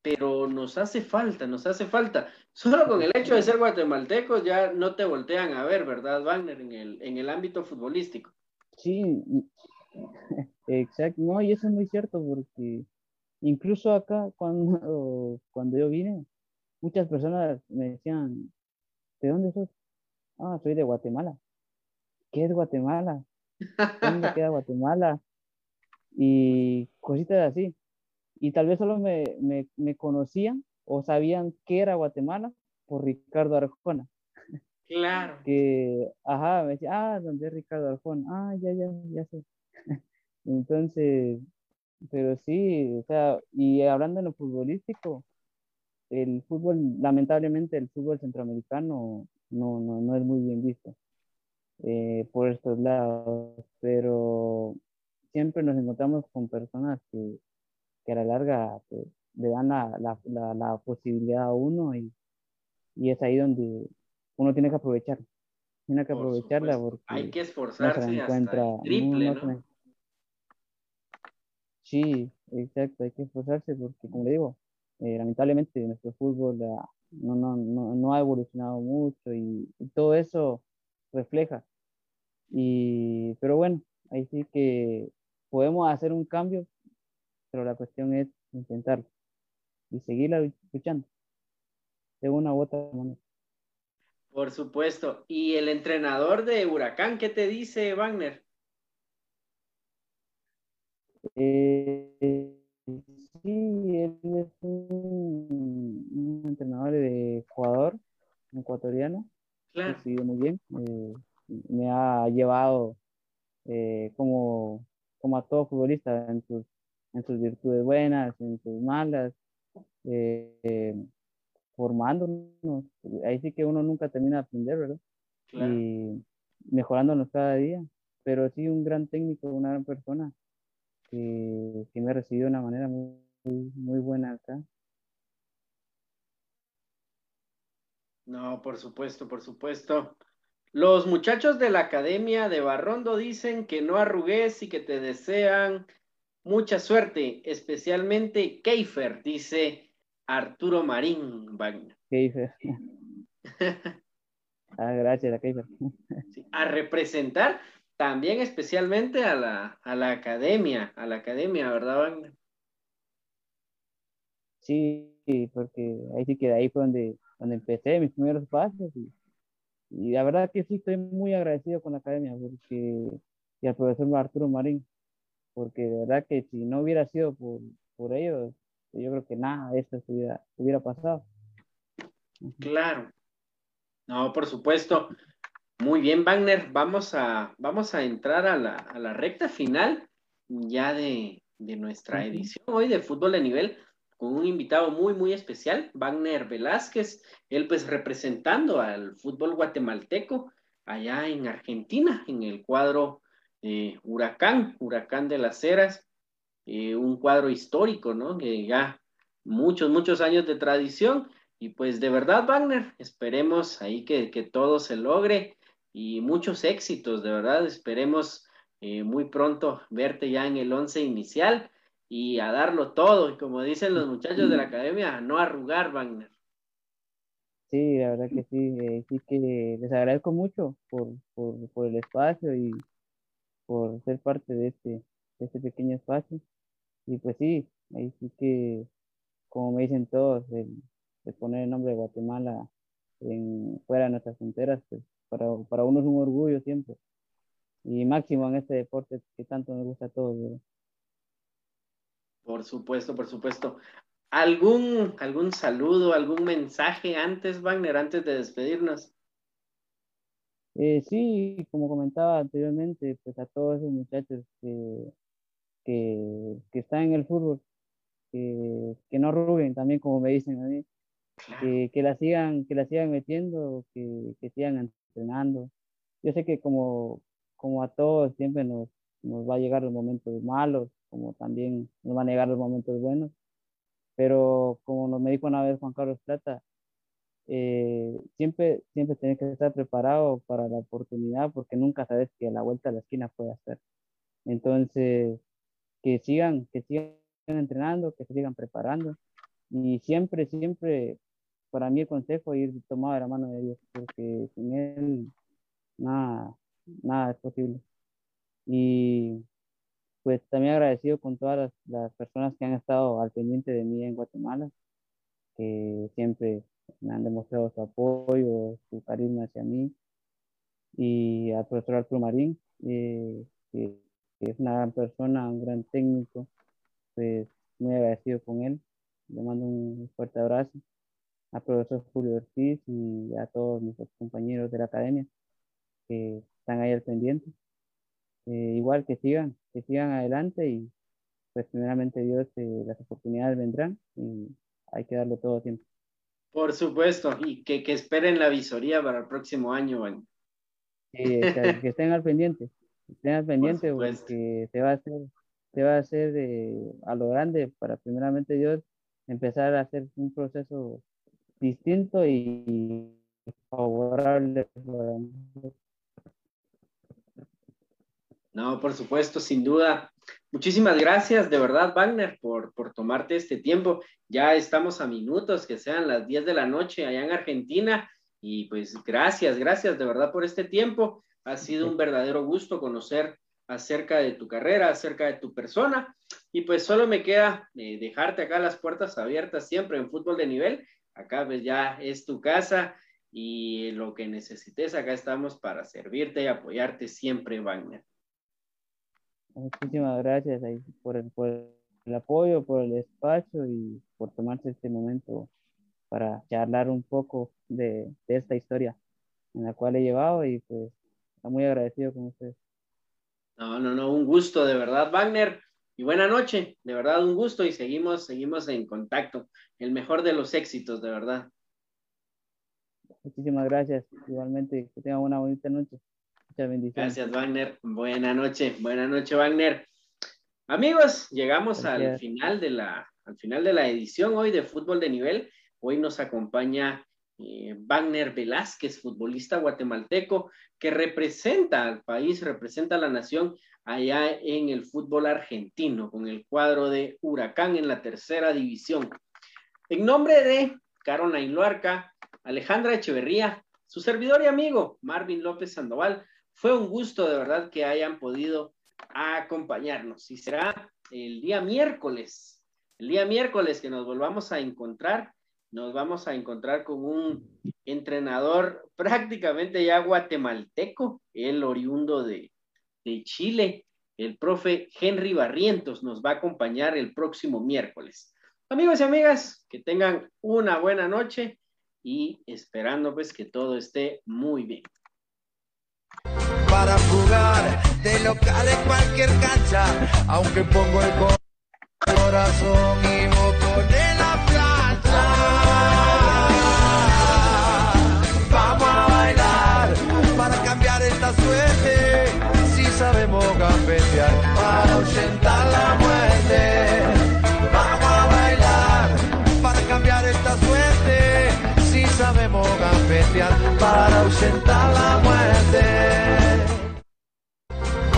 pero nos hace falta, nos hace falta. Solo con el hecho de ser guatemaltecos ya no te voltean a ver, ¿verdad, Wagner, en el, en el ámbito futbolístico? Sí, exacto, no, y eso es muy cierto, porque incluso acá, cuando, cuando yo vine, muchas personas me decían, ¿de dónde sos? Ah, soy de Guatemala. ¿Qué es Guatemala? ¿Dónde queda Guatemala? Y cositas así y tal vez solo me, me, me, conocían o sabían que era Guatemala por Ricardo Arjona. Claro. Que, ajá, me decía, ah, donde es Ricardo Arjón, ah, ya, ya, ya sé. Entonces, pero sí, o sea, y hablando en lo futbolístico, el fútbol, lamentablemente el fútbol centroamericano no, no, no es muy bien visto eh, por estos lados, pero siempre nos encontramos con personas que, que a la larga pues, le dan la, la, la, posibilidad a uno y, y, es ahí donde uno tiene que aprovechar. Tiene que aprovecharla porque hay que esforzarse hasta triple, ¿no? Sí, exacto, hay que esforzarse porque, como le digo, eh, lamentablemente nuestro fútbol no, no, no, no, ha evolucionado mucho y, todo eso refleja. Y, pero bueno, ahí sí que podemos hacer un cambio, pero la cuestión es intentarlo y seguirla luchando de una u otra manera. Por supuesto. ¿Y el entrenador de Huracán qué te dice, Wagner? Eh, Sí, él es un, entrenador de jugador ecuatoriano. Claro. muy bien. Eh, me ha llevado eh, como, como a todo futbolista en sus, en sus virtudes buenas, en sus malas, eh, formándonos. Ahí sí que uno nunca termina de aprender, ¿verdad? Y mejorándonos cada día. Pero sí, un gran técnico, una gran persona que, que me recibido de una manera muy, muy, buena acá. No, por supuesto, por supuesto. Los muchachos de la Academia de Barrondo dicen que no arrugues y que te desean mucha suerte, especialmente Keifer, dice Arturo Marín Wagner. Keifer. ah, gracias, Keifer. a representar también especialmente a la, a la academia, a la academia, ¿verdad, Wagner? Sí, porque ahí sí que de ahí fue donde, donde empecé mis primeros pasos y, y la verdad que sí estoy muy agradecido con la academia porque, y al profesor Arturo Marín, porque de verdad que si no hubiera sido por, por ellos, yo creo que nada de esto hubiera, hubiera pasado. Claro. No, por supuesto. Muy bien, Wagner. Vamos a, vamos a entrar a la, a la recta final ya de, de nuestra edición hoy de Fútbol de Nivel con un invitado muy, muy especial, Wagner Velázquez, él pues representando al fútbol guatemalteco allá en Argentina, en el cuadro eh, Huracán, Huracán de las Heras, eh, un cuadro histórico, ¿no? Que ya muchos, muchos años de tradición. Y pues de verdad, Wagner, esperemos ahí que, que todo se logre y muchos éxitos, de verdad, esperemos eh, muy pronto verte ya en el once inicial y a darlo todo, y como dicen los muchachos de la academia, no arrugar, Wagner. Sí, la verdad que sí, eh, sí que les agradezco mucho por, por, por, el espacio y por ser parte de este, de este pequeño espacio. Y pues sí, ahí sí que, como me dicen todos, el, poner el nombre de Guatemala en, fuera de nuestras fronteras, pues para, para uno es un orgullo siempre. Y máximo en este deporte que tanto nos gusta a todos. Por supuesto, por supuesto. ¿Algún, algún saludo, algún mensaje antes, Wagner, antes de despedirnos? Eh, sí, como comentaba anteriormente, pues a todos esos muchachos que, que, que están en el fútbol, que, que, no ruguen también, como me dicen a mí, que, que, la sigan, que la sigan metiendo, que, que sigan entrenando. Yo sé que como, como a todos siempre nos, nos va a llegar los momentos malos, como también nos va a negar los momentos buenos. Pero como nos me dijo una vez Juan Carlos Plata, eh, siempre, siempre tienes que estar preparado para la oportunidad porque nunca sabes que a la vuelta de la esquina puede hacer. Entonces, que sigan, que sigan entrenando, que se sigan preparando y siempre, siempre, para mí el consejo es ir tomado de la mano de Dios porque sin Él nada, nada es posible. Y pues también agradecido con todas las, personas que han estado al pendiente de mí en Guatemala, que siempre me han demostrado su apoyo, su carisma hacia mí, y al profesor Arturo Marín, eh, que, es una gran persona, un gran técnico, pues muy agradecido con él, le mando un fuerte abrazo, a profesor Julio Ortiz y a todos nuestros compañeros de la academia que están ahí al pendiente. Eh, igual que sigan, que sigan adelante y pues primeramente Dios, eh, las oportunidades vendrán y hay que darlo todo tiempo. Por supuesto, y que, que esperen la visoría para el próximo año. Sí, que, estén al pendiente, estén al pendiente porque se va a hacer, se va a hacer a lo grande para primeramente Dios empezar a hacer un proceso distinto y favorable para no, por supuesto, sin duda. Muchísimas gracias, de verdad, Wagner, por, por tomarte este tiempo. Ya estamos a minutos, que sean las 10 de la noche allá en Argentina. Y pues gracias, gracias de verdad por este tiempo. Ha sido un verdadero gusto conocer acerca de tu carrera, acerca de tu persona. Y pues solo me queda eh, dejarte acá las puertas abiertas siempre en fútbol de nivel. Acá pues ya es tu casa y lo que necesites, acá estamos para servirte y apoyarte siempre, Wagner. Muchísimas gracias por, el, por el apoyo, por el espacio y por tomarse este momento para charlar un poco de, esta historia en la cual he llevado y pues muy agradecido con ustedes. No, no, no, un gusto de verdad, Wagner. Y buena noche, de verdad un gusto y seguimos, seguimos en contacto. El mejor de los éxitos, de verdad. Muchísimas gracias. Igualmente, que tengan una bonita noche. Gracias, Wagner. Buena noche, buena noche, Wagner. Amigos, llegamos al final, de la, al final de la edición hoy de Fútbol de Nivel. Hoy nos acompaña eh, Wagner Velázquez, futbolista guatemalteco, que representa al país, representa a la nación allá en el fútbol argentino, con el cuadro de Huracán en la tercera división. En nombre de Carona Luarca, Alejandra Echeverría, su servidor y amigo Marvin López Sandoval, fue un gusto de verdad que hayan podido acompañarnos. Y será el día miércoles, el día miércoles que nos volvamos a encontrar, nos vamos a encontrar con un entrenador prácticamente ya guatemalteco, el oriundo de, de Chile, el profe Henry Barrientos. Nos va a acompañar el próximo miércoles. Amigos y amigas, que tengan una buena noche y esperando pues que todo esté muy bien para jugar de local en cualquier cancha, aunque pongo el corazón y voto en la playa. Vamos a bailar para cambiar esta suerte, si sabemos gambetear para ausentar la muerte. Vamos a bailar para cambiar esta suerte, si sabemos gambetear para ausentar la muerte.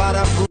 para